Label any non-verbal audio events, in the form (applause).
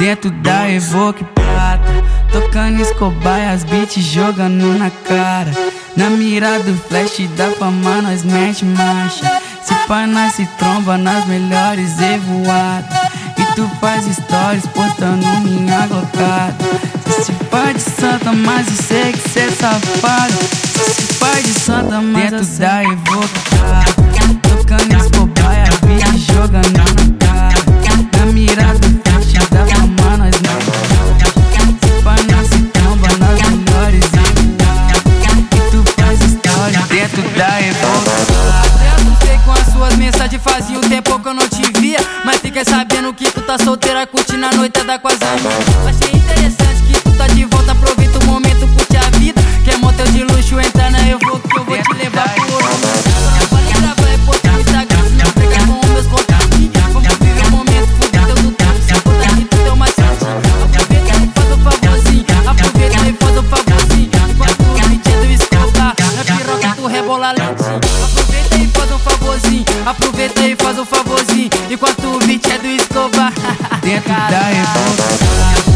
Dentro da Evoque Prata. Tocando Escobar e as beats jogando na cara. Na mira do flash da fama nós mete marcha. Se pá nós se tromba nas melhores evoadas. E tu faz stories postando minha glocada Se pá de santa, mas eu sei que cê é safado dentro da sei com as suas mensagens fazia um tempo que eu não te via Mas fiquei sabendo que tu tá solteira curtindo a noitada com as amigas Achei interessante que tu tá de volta, aproveita e faz um favorzinho Enquanto o beat é do Escobar. (laughs) Dentro da Evoque